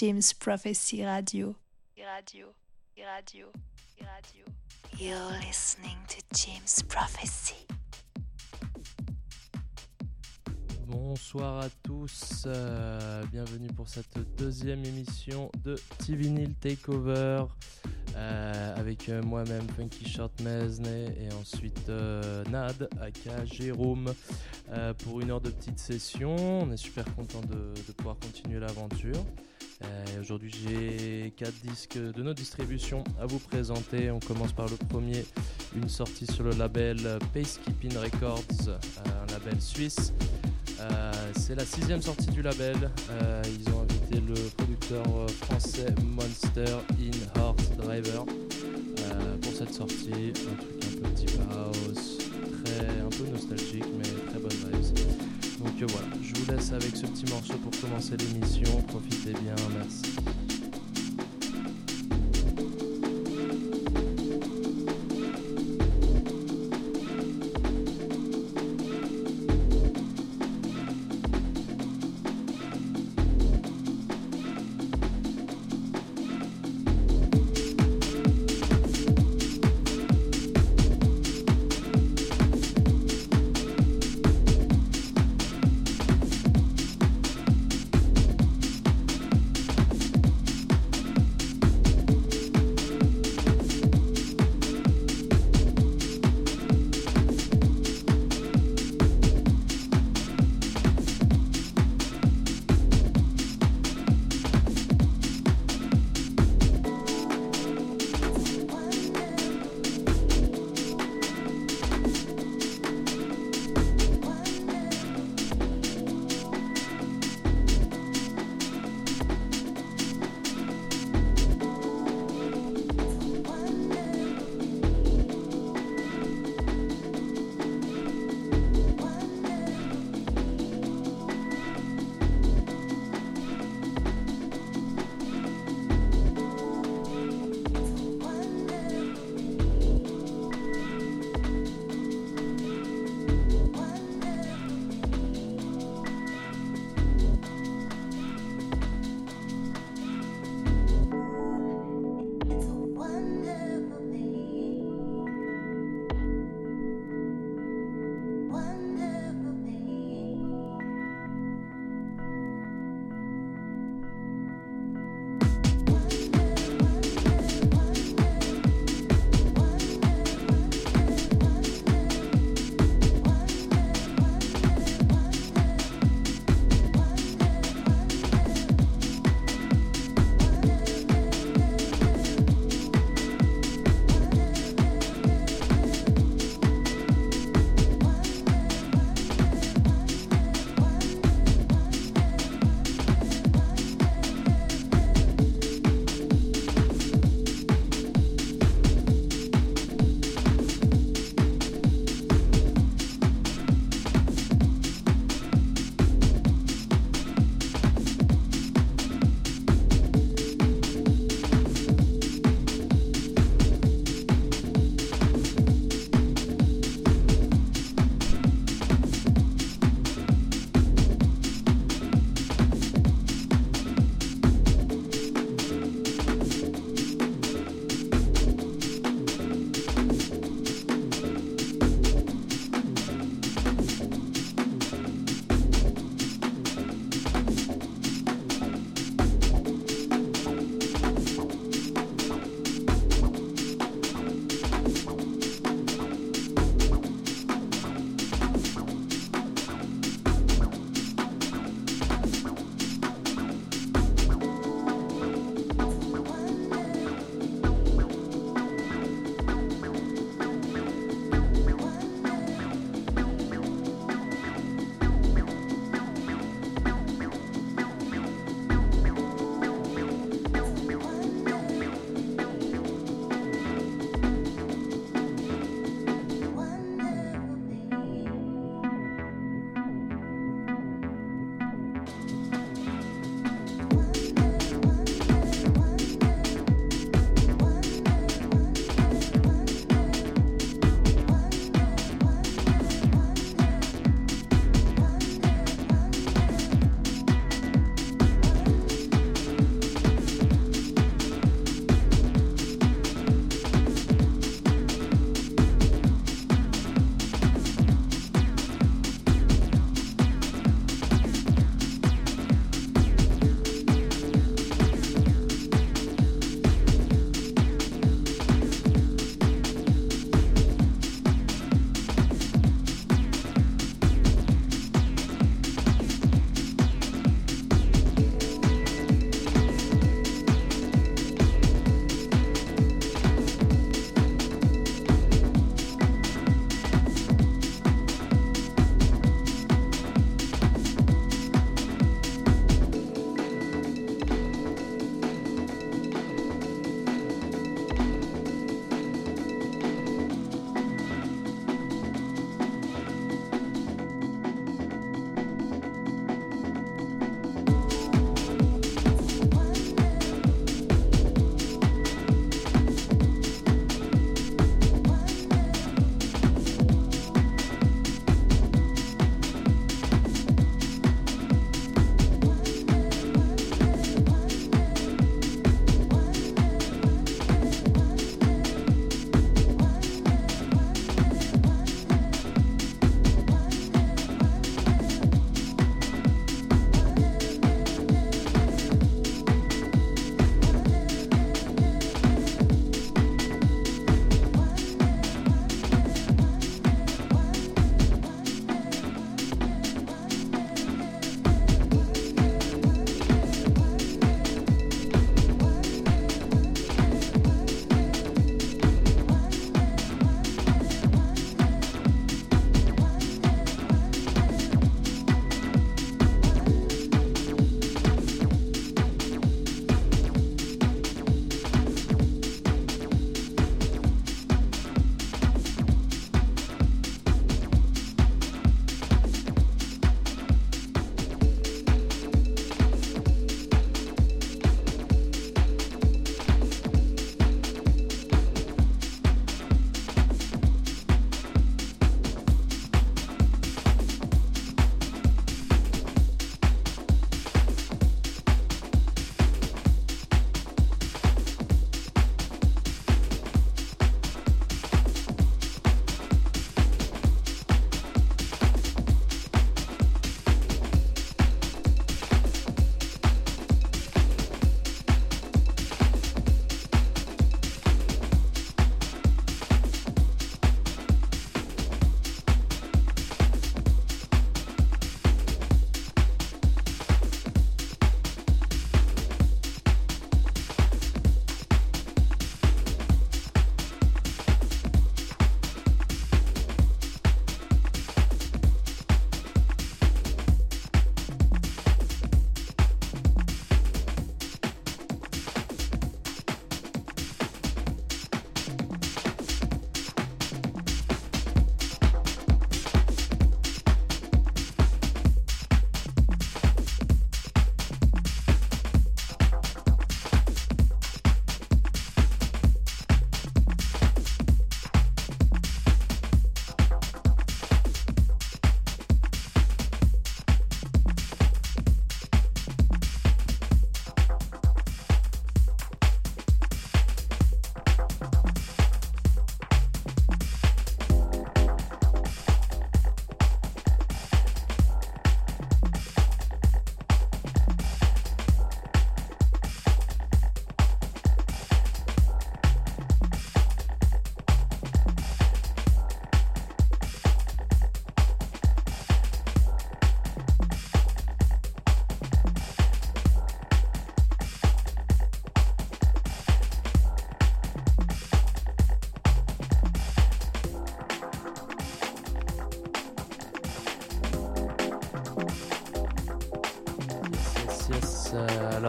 James Prophecy Radio. Radio, radio, radio. You're listening to James Prophecy. Bonsoir à tous, euh, bienvenue pour cette deuxième émission de T-Vinyl Takeover euh, avec euh, moi-même Funky Short Mesney et ensuite Nad, aka Jérôme pour une heure de petite session. On est super content de, de pouvoir continuer l'aventure. Aujourd'hui, j'ai quatre disques de nos distributions à vous présenter. On commence par le premier, une sortie sur le label Pacekeeping Records, un label suisse. Euh, c'est la sixième sortie du label. Euh, ils ont invité le producteur euh, français Monster in Heart Driver pour cette sortie. Un truc un peu deep house, très, un peu nostalgique, mais très bonne vibes. Donc voilà, je vous laisse avec ce petit morceau pour commencer l'émission. Profitez bien, merci.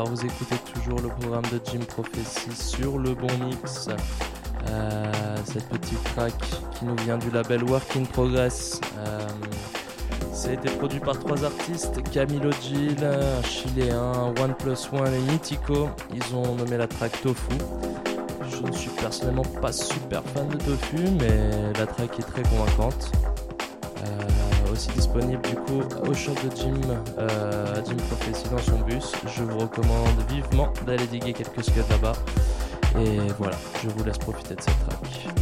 Alors vous écoutez toujours le programme de Jim Prophecy sur le bon mix. Euh, cette petite track qui nous vient du label Work in Progress. ça a été produit par trois artistes, Camilo Gil, un chiléen, One Plus One et Nitico. Ils ont nommé la track Tofu. Je ne suis personnellement pas super fan de Tofu, mais la track est très convaincante disponible du coup au shop de Jim, euh, Jim Prophecy dans son bus. Je vous recommande vivement d'aller diguer quelques scuds là-bas. Et voilà, je vous laisse profiter de cette track.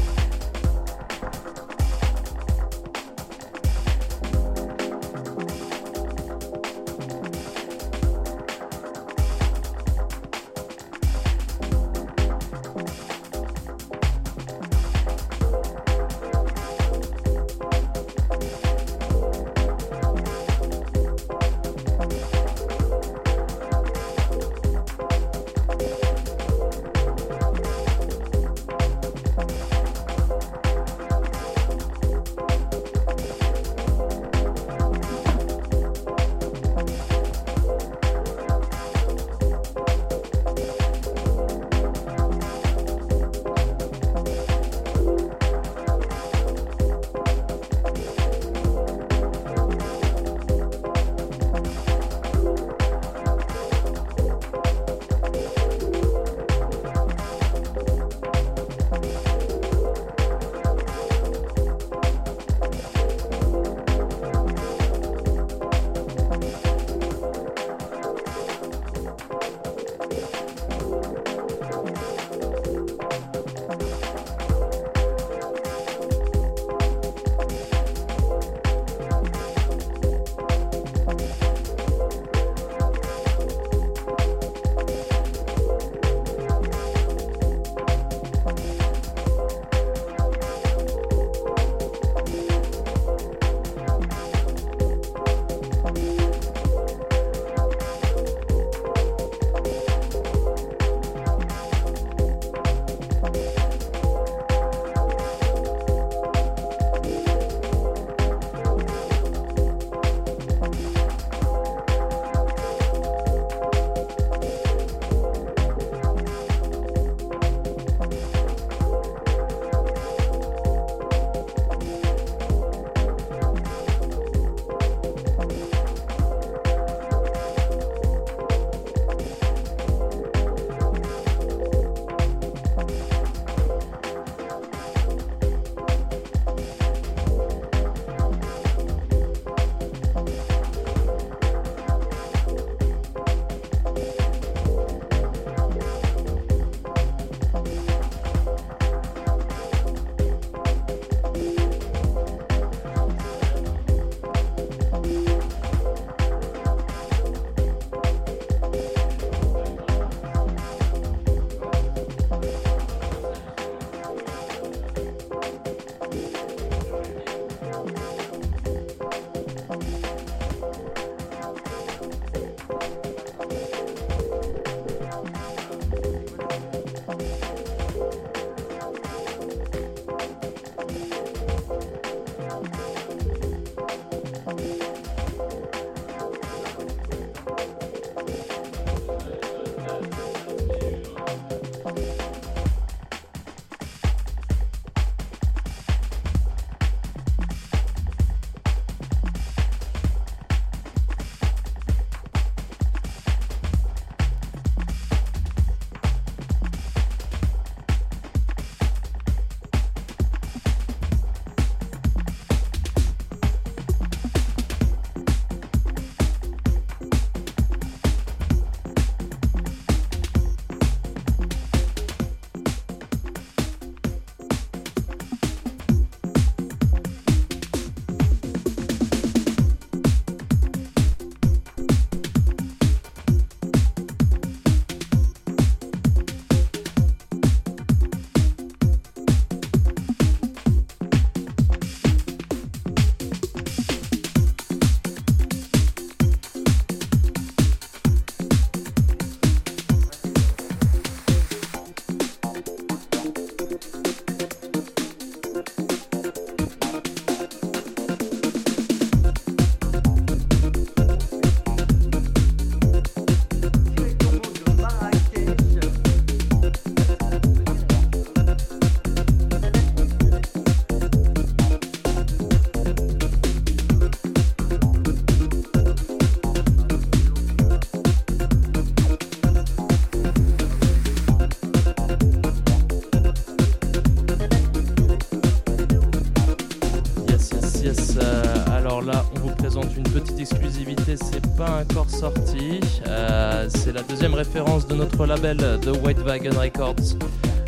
De notre label de White Wagon Records.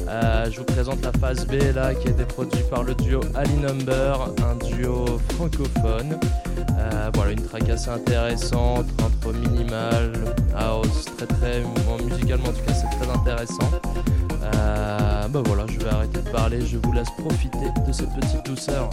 Euh, je vous présente la phase B là qui a été produite par le duo Ali Number, un duo francophone. Euh, voilà, une track assez intéressante entre minimal, house, très très musicalement en tout cas c'est très intéressant. bah voilà, je vais arrêter de parler, je vous laisse profiter de cette petite douceur.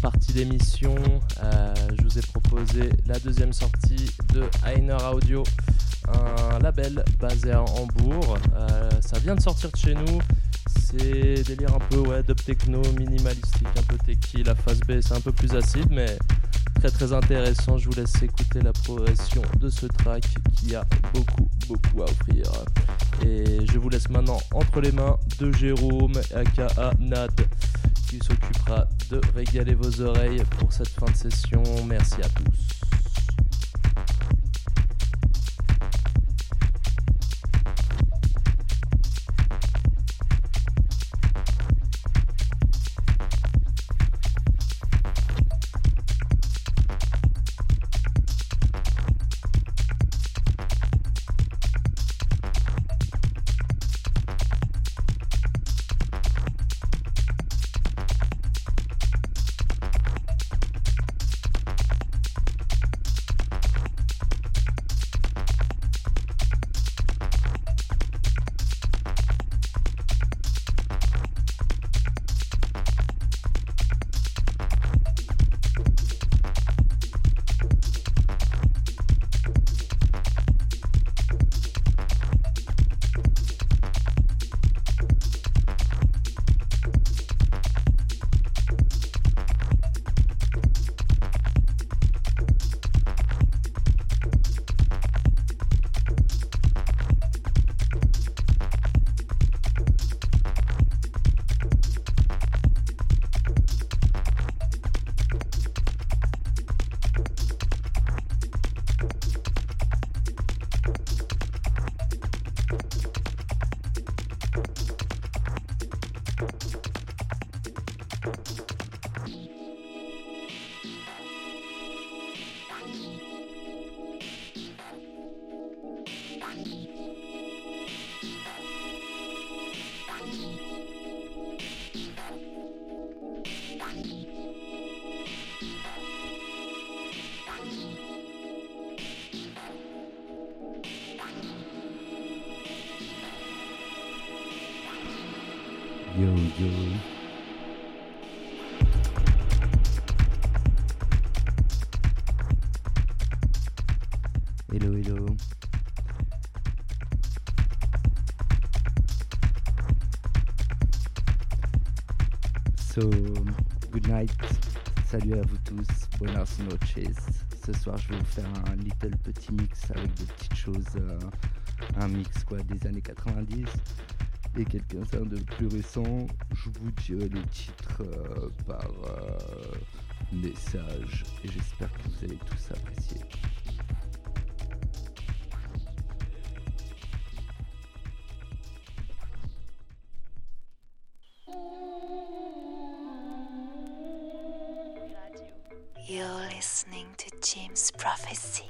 Partie d'émission, euh, je vous ai proposé la deuxième sortie de Heiner Audio, un label basé à Hambourg. Euh, ça vient de sortir de chez nous. C'est délire un peu ouais, dub techno, minimalistique, un peu techy. La phase B, c'est un peu plus acide, mais très très intéressant. Je vous laisse écouter la progression de ce track qui a beaucoup beaucoup à offrir. Et je vous laisse maintenant entre les mains de Jérôme, aka Nad de régaler vos oreilles pour cette fin de session. Merci à tous. Salut à vous tous, buenas noches. Ce soir, je vais vous faire un little petit mix avec des petites choses, euh, un mix quoi des années 90 et quelques-uns de plus récents. Je vous dirai les titres euh, par euh, message et j'espère que vous allez tous apprécier. James Prophecy.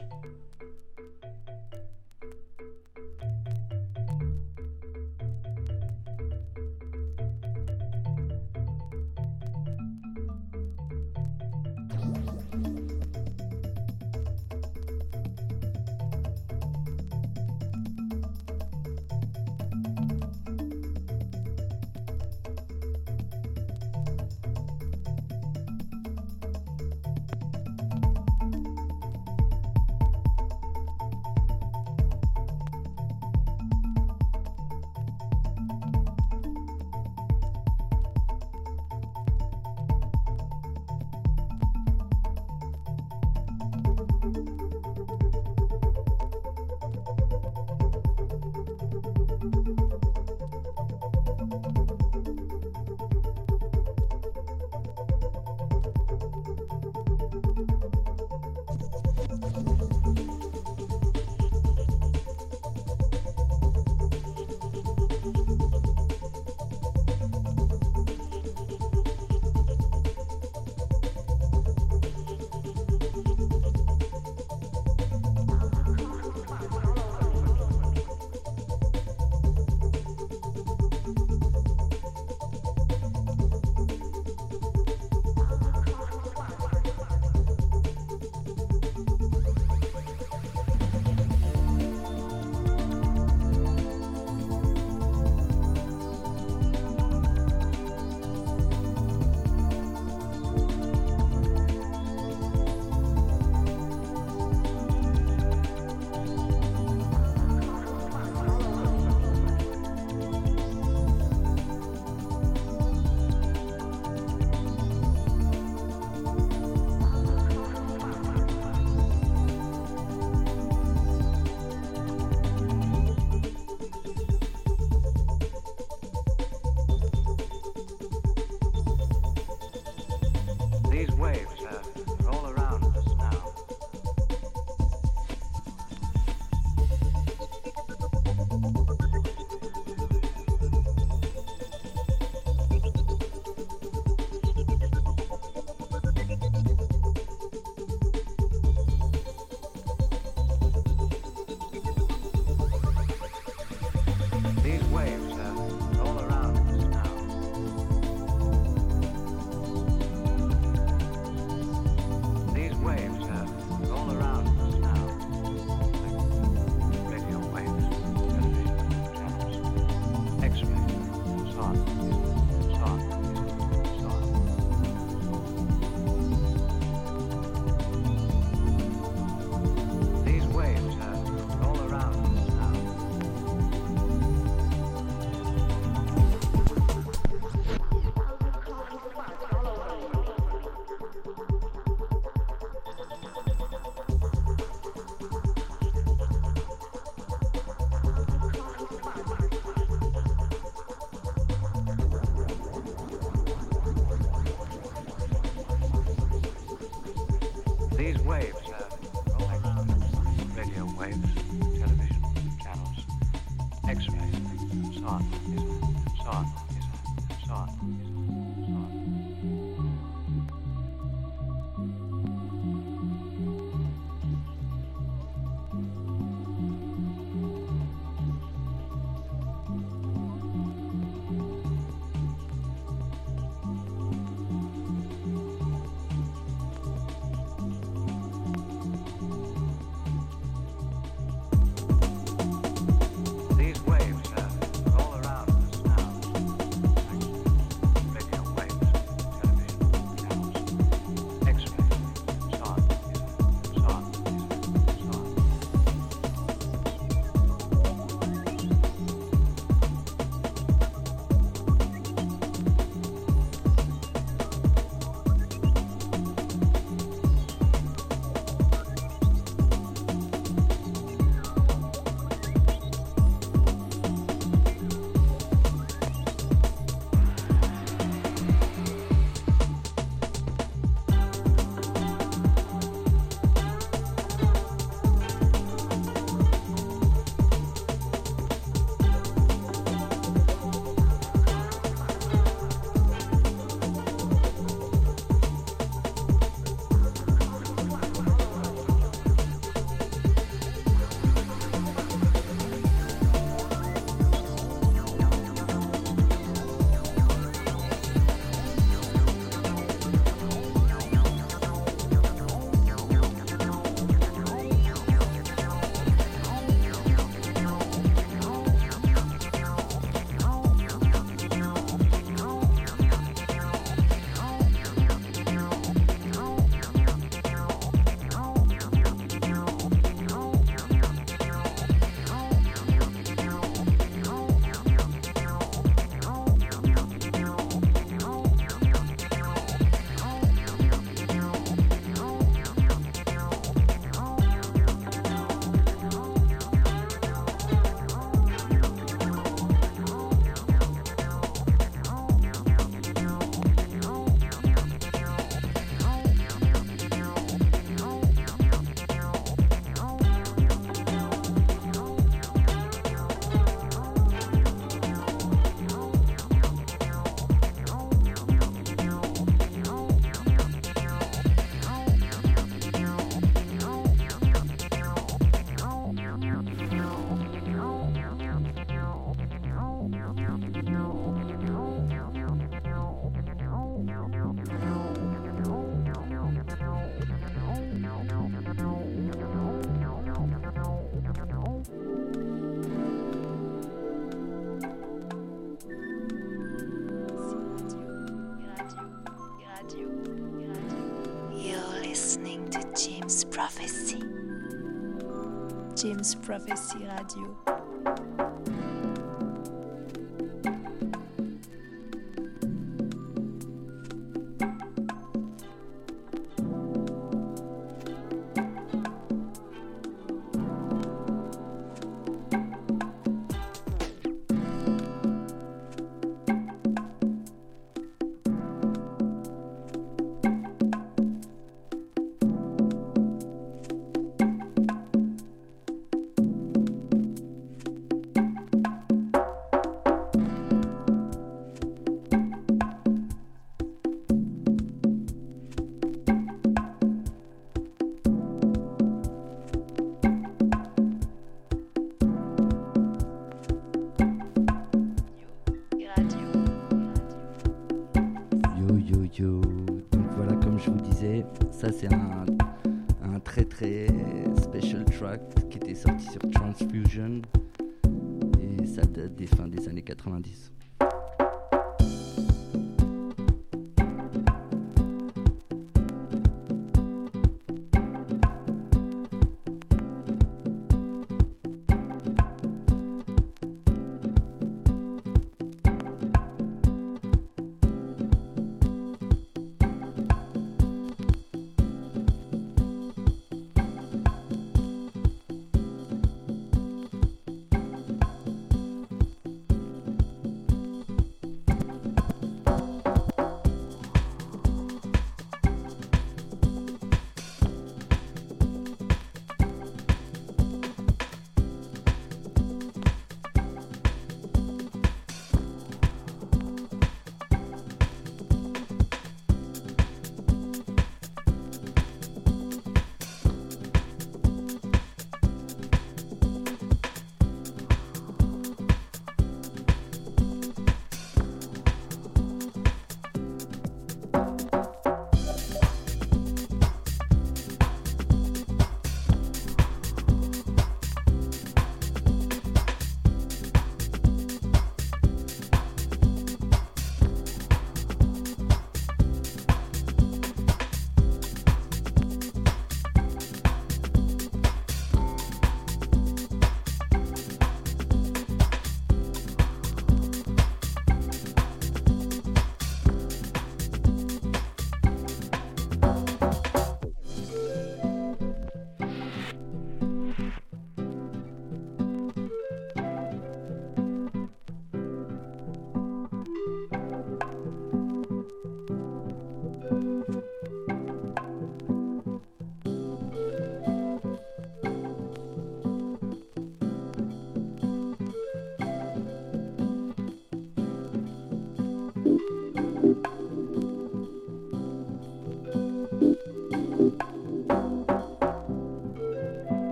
Prophecy Radio.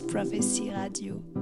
Prophecy Radio.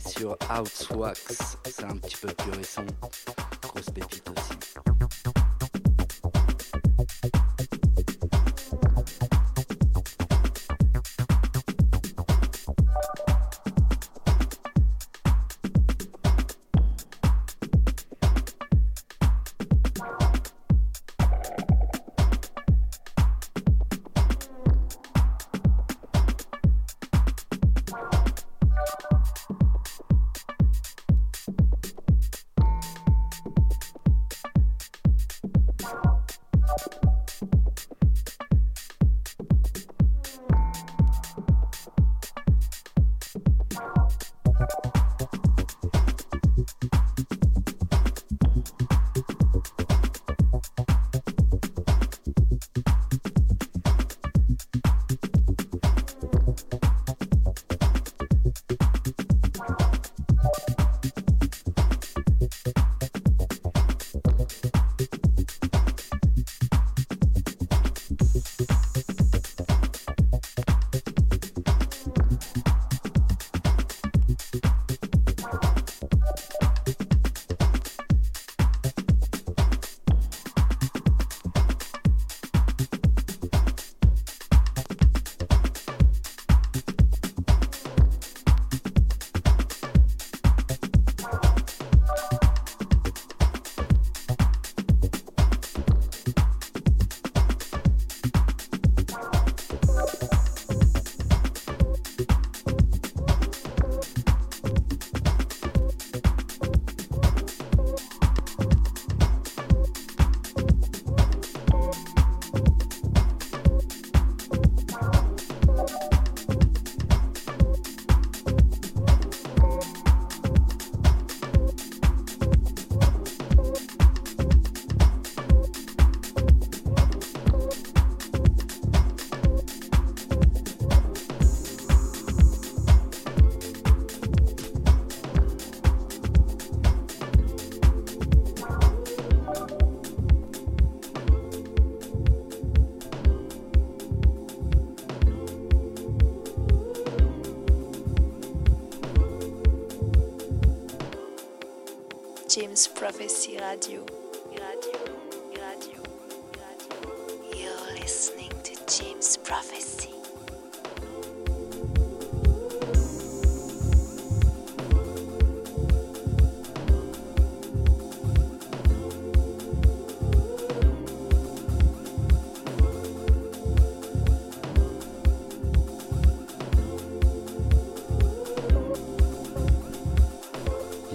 Sur Outwax, c'est un petit peu plus récent, grosse pépite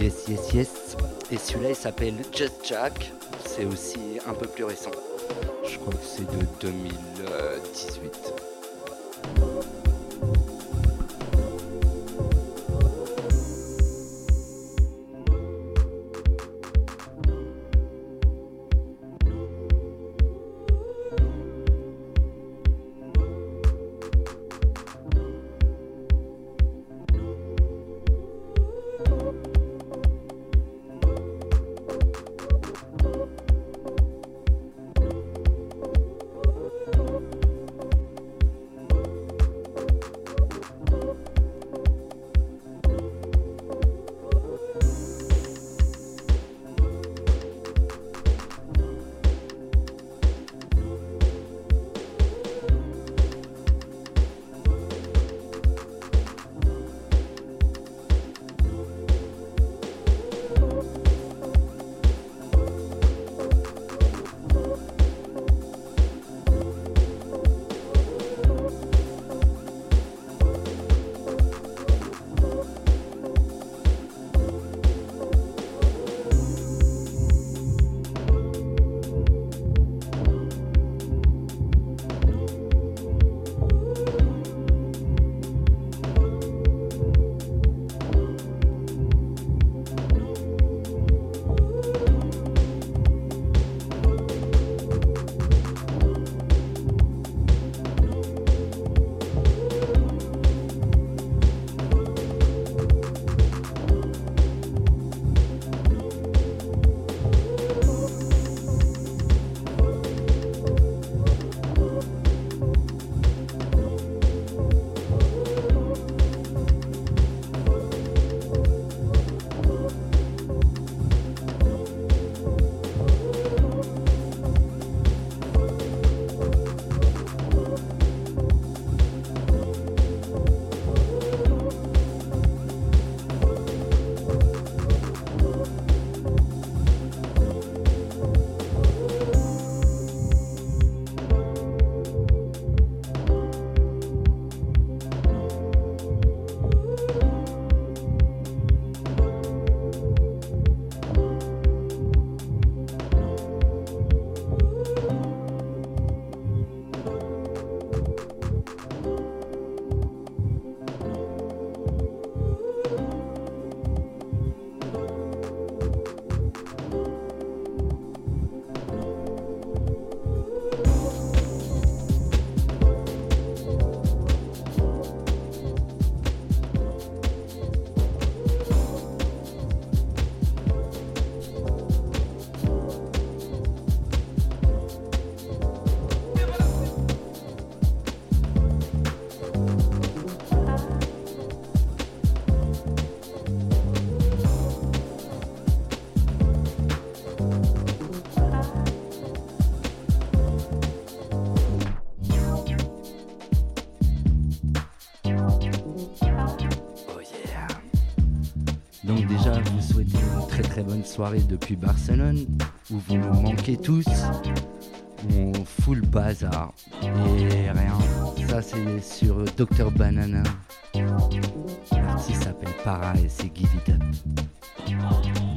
Yes, yes, yes. Et celui-là, il s'appelle Just Jack. C'est aussi un peu plus récent. Je crois que c'est de 2018. Très bonne soirée depuis Barcelone, où vous nous manquez tous. On full bazar et rien. Ça c'est sur Dr Banana. L'artiste s'appelle Para et c'est Give It Up.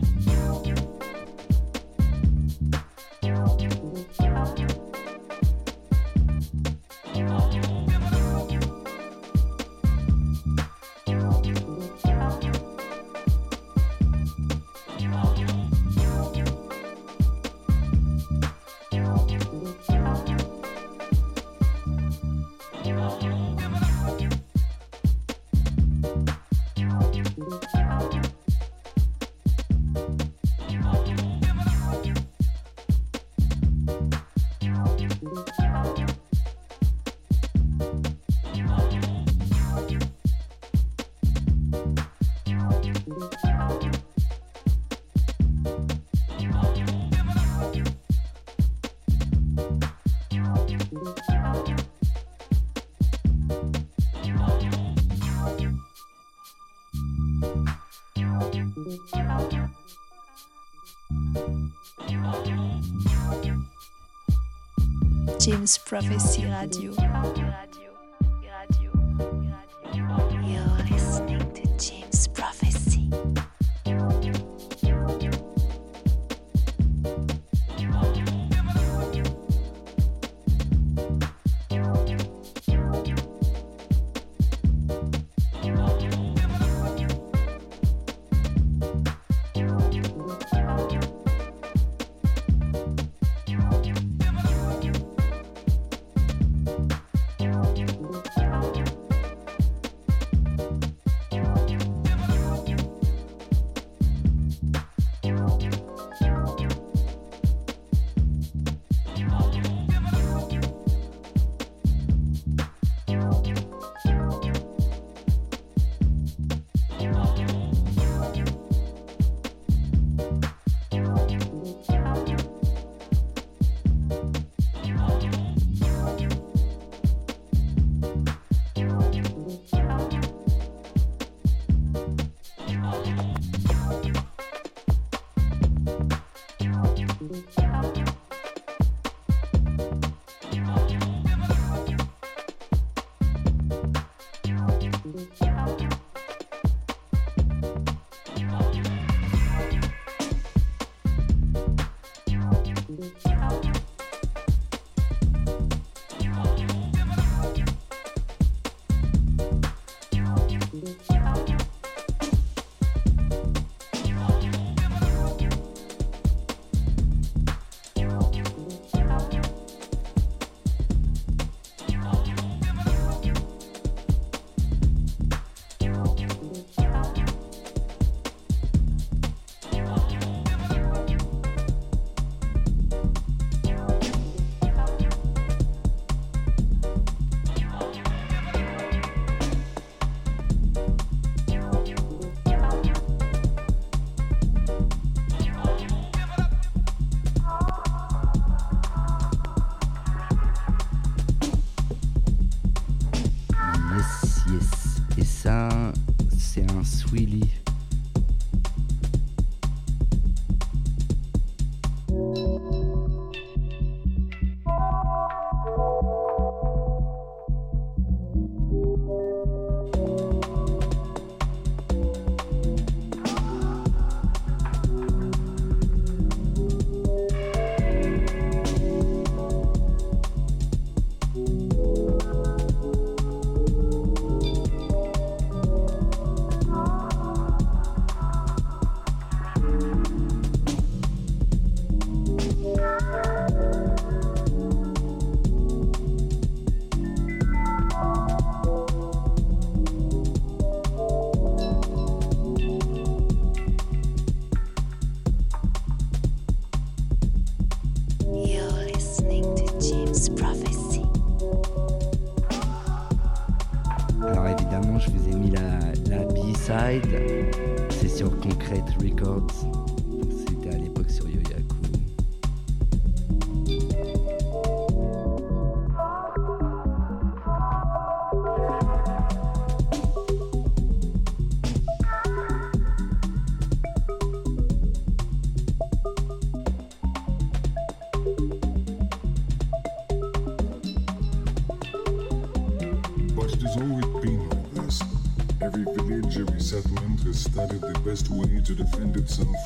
So.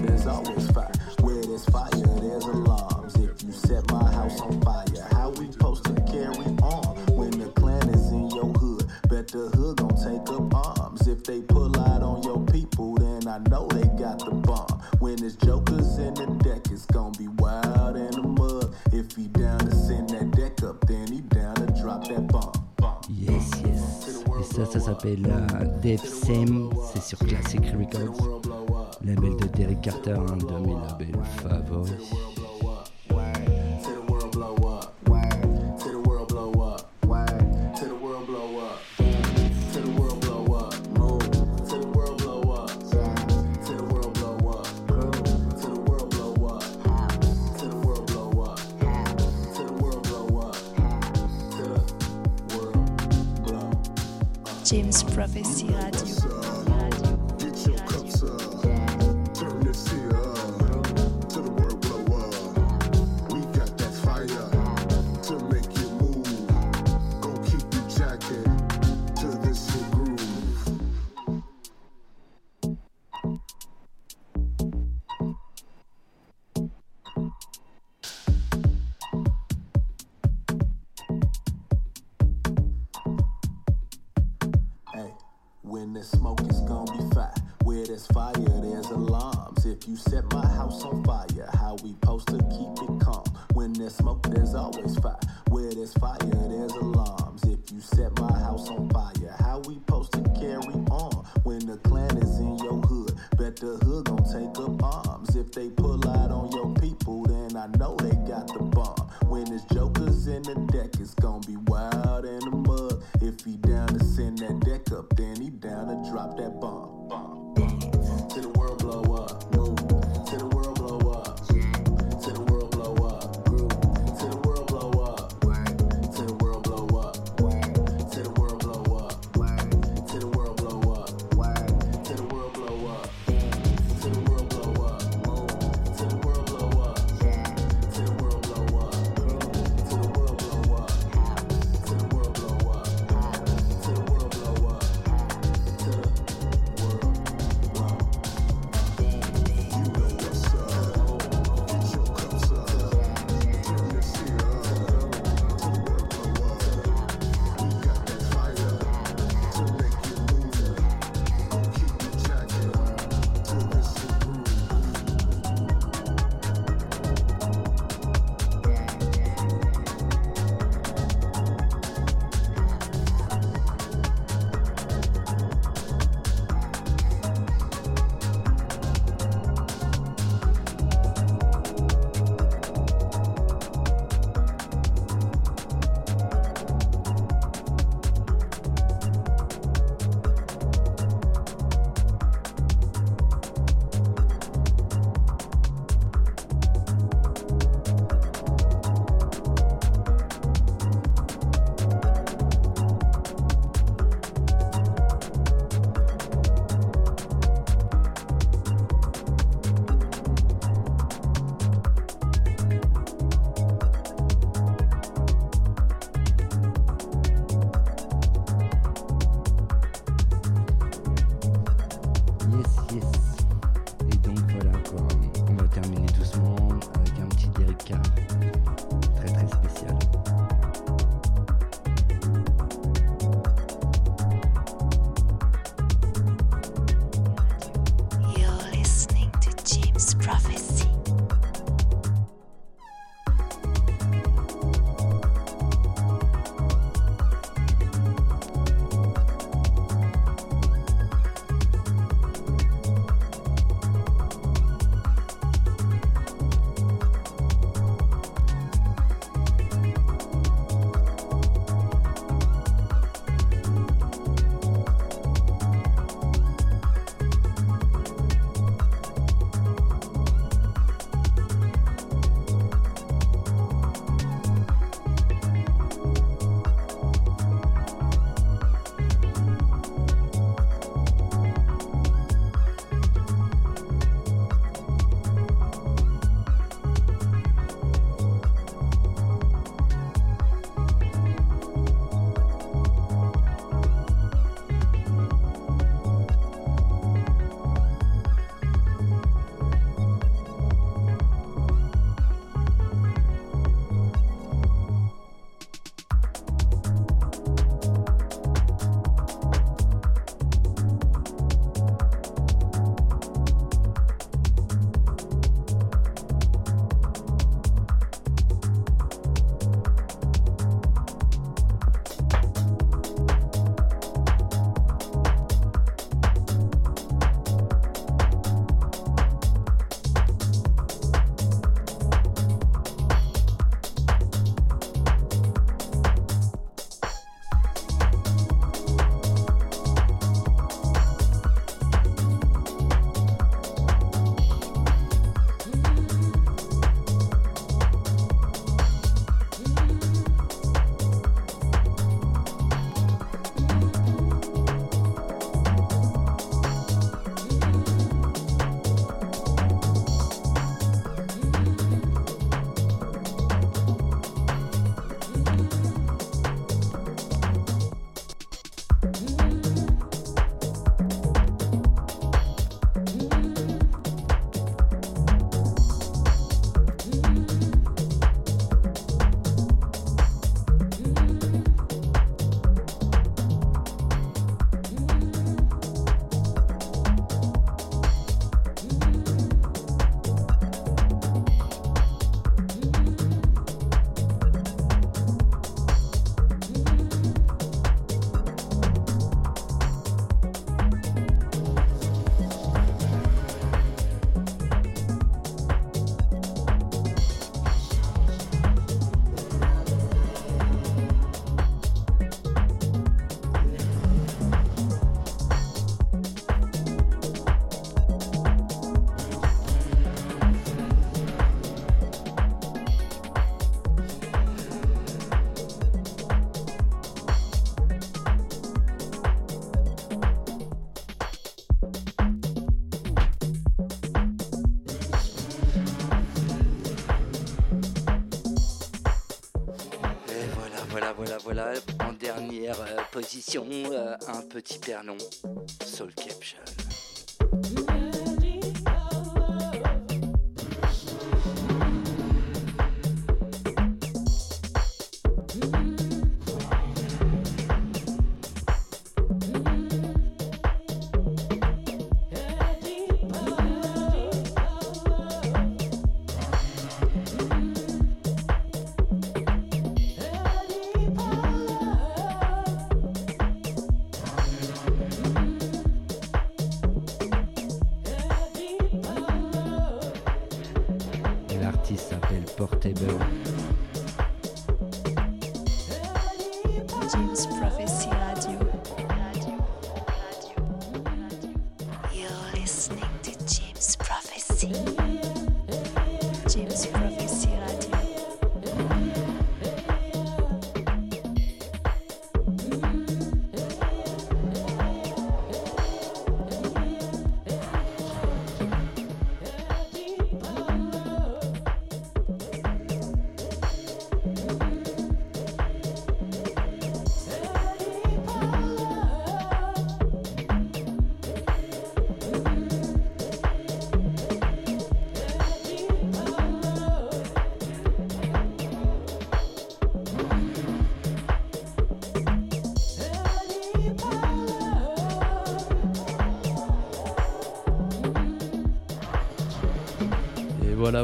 There's always fire. Where there's fire, there's alarms. If you set my house on fire, how we supposed to carry on when the clan is in your hood? Bet the hood gon' take up arms. If they pull out on your people, then I know they got the bomb. When there's jokers in the deck, it's gon' be wild in the mud. If he down to send that deck up, then he down to drop that bomb. Yes, yes. Et ça, ça s'appelle uh, Sam. C'est sur Classic Records label de Derek Carter, un de mes labels favoris. be wild in the mud. If he down to send that deck up, then he down to drop that bomb. bomb. Voilà. En dernière euh, position, euh, un petit pernon.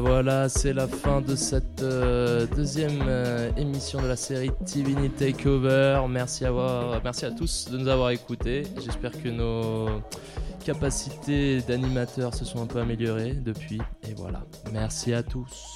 Voilà, c'est la fin de cette euh, deuxième euh, émission de la série Need Takeover. Merci à, merci à tous de nous avoir écoutés. J'espère que nos capacités d'animateurs se sont un peu améliorées depuis. Et voilà, merci à tous.